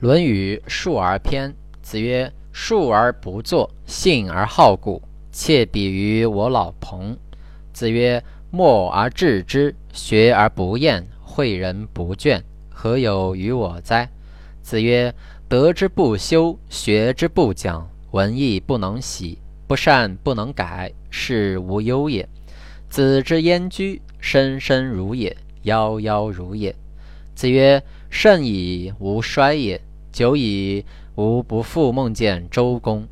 论语述而篇。子曰：“述而不作，信而好古，窃比于我老彭。”子曰：“默而志之，学而不厌，诲人不倦，何有于我哉？”子曰：“得之不修，学之不讲，文艺不能习，不善不能改，是无忧也。子之焉居，生生如也，夭夭如也。”子曰：“盛矣，吾衰也；久矣，吾不复梦见周公。”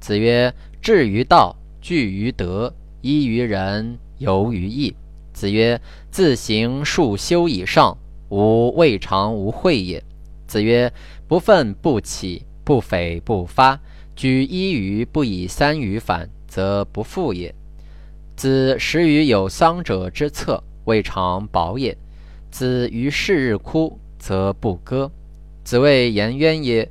子曰：“志于道，据于德，依于仁，游于义。”子曰：“自行数修以上，吾未尝无会也。”子曰：“不愤不启，不悱不发。举一隅不以三隅反，则不复也。”子食于有丧者之侧，未尝饱也。子于是日哭，则不歌。子谓颜渊曰：“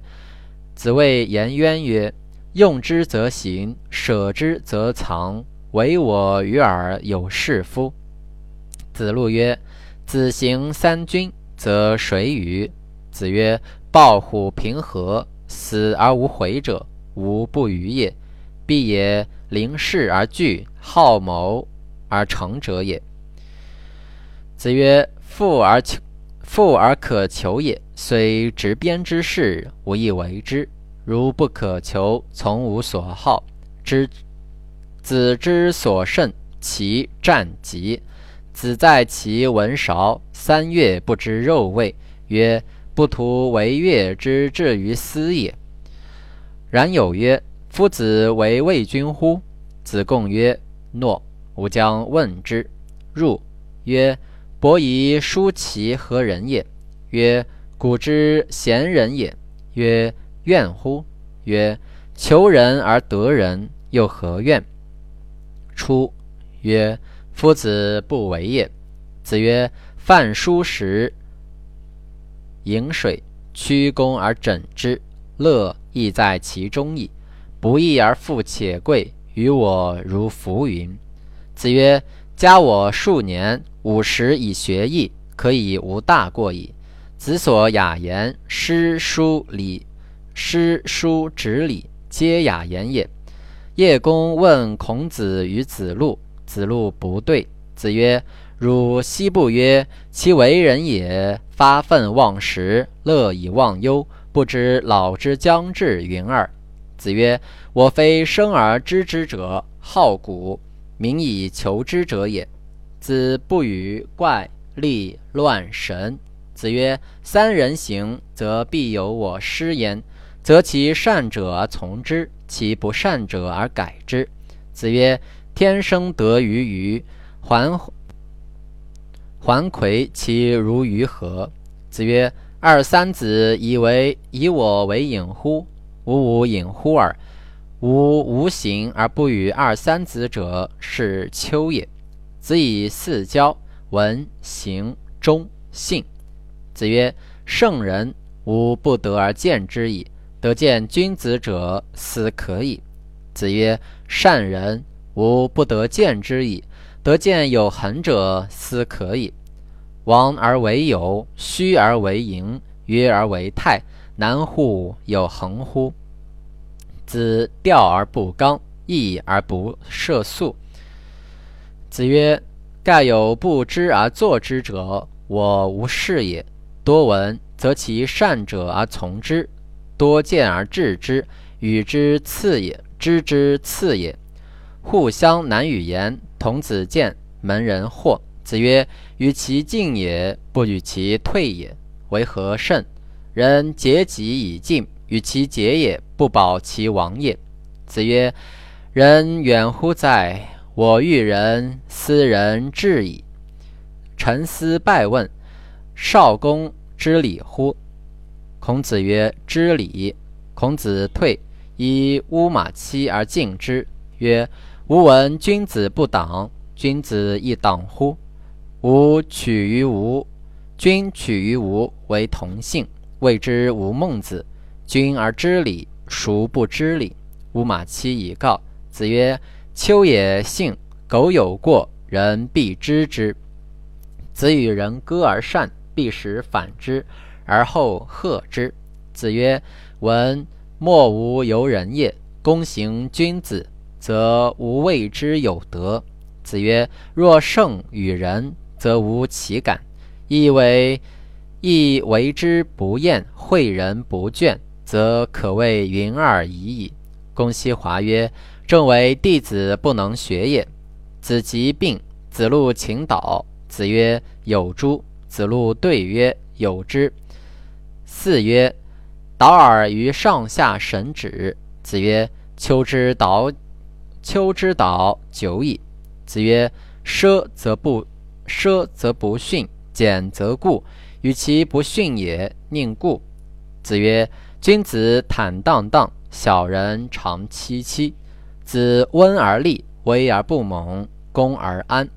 子谓颜渊曰：‘用之则行，舍之则藏。唯我与尔有是夫。’”子路曰：“子行三军，则谁与？”子曰：“抱虎平和，死而无悔者，无不与也。必也临事而惧，好谋而成者也。”子曰：“富而求，富而可求也。虽执鞭之事，无以为之。如不可求，从无所好。知子之所胜，其战疾。子在其闻韶，三月不知肉味，曰。”不图为乐之至于斯也。然有曰：“夫子为魏君乎？”子贡曰：“诺。”吾将问之。入曰：“伯夷叔齐何人也？”曰：“古之贤人也。”曰：“怨乎？”曰：“求人而得人，又何怨？”出曰：“夫子不为也。”子曰：“饭疏食。”饮水，曲肱而枕之，乐亦在其中矣。不义而富且贵，于我如浮云。子曰：“加我数年，五十以学艺，可以无大过矣。”子所雅言，诗书礼，诗书直礼，皆雅言也。叶公问孔子与子路，子路不对。子曰：汝昔不曰其为人也，发愤忘食，乐以忘忧，不知老之将至云耳。子曰：我非生而知之者，好古，民以求之者也。子不与怪力乱神。子曰：三人行，则必有我师焉，则其善者而从之，其不善者而改之。子曰：天生得于鱼，还。还魁其如鱼何？子曰：“二三子以为以我为隐乎？吾无隐乎耳。吾无形而不与二三子者，是丘也。”子以四交：文、行、忠、信。子曰：“圣人，吾不得而见之矣。得见君子者，斯可矣。”子曰：“善人，吾不得见之矣。”得见有恒者，斯可矣。王而为有，虚而为盈，约而为泰，难乎有恒乎？子钓而不刚，义而不涉素。子曰：盖有不知而作之者，我无是也。多闻则其善者而从之，多见而治之，与之次也，知之次也。互相难与言。童子见门人惑，子曰：“与其进也，不与其退也，为何甚？人竭己以进，与其竭也，不保其亡也。”子曰：“人远乎哉？我欲人斯人至矣。”臣思拜问：“少公知礼乎？”孔子曰：“知礼。”孔子退，以乌马期而进之，曰。吾闻君子不党，君子亦党乎？吾取于吾，君取于吾，为同姓，谓之吾孟子。君而知礼，孰不知礼？吾马期以告。子曰：“丘也信，苟有过，人必知之。子与人歌而善，必使反之，而后贺之。”子曰：“闻莫无由人也。公行君子，则无谓之有德。”子曰：“若圣与人，则无其感；亦为亦为之不厌，诲人不倦，则可谓云尔已矣。”公西华曰：“正为弟子不能学也。”子疾病，子路请导。子曰：“有诸？”子路对曰：“有之。”四曰：“导尔于上下神止。”子曰：“秋之导，秋之导久矣。”子曰：“奢则不奢则不逊，俭则固。与其不逊也，宁固。”子曰：“君子坦荡荡，小人长戚戚。子温而立，威而不猛，恭而安。”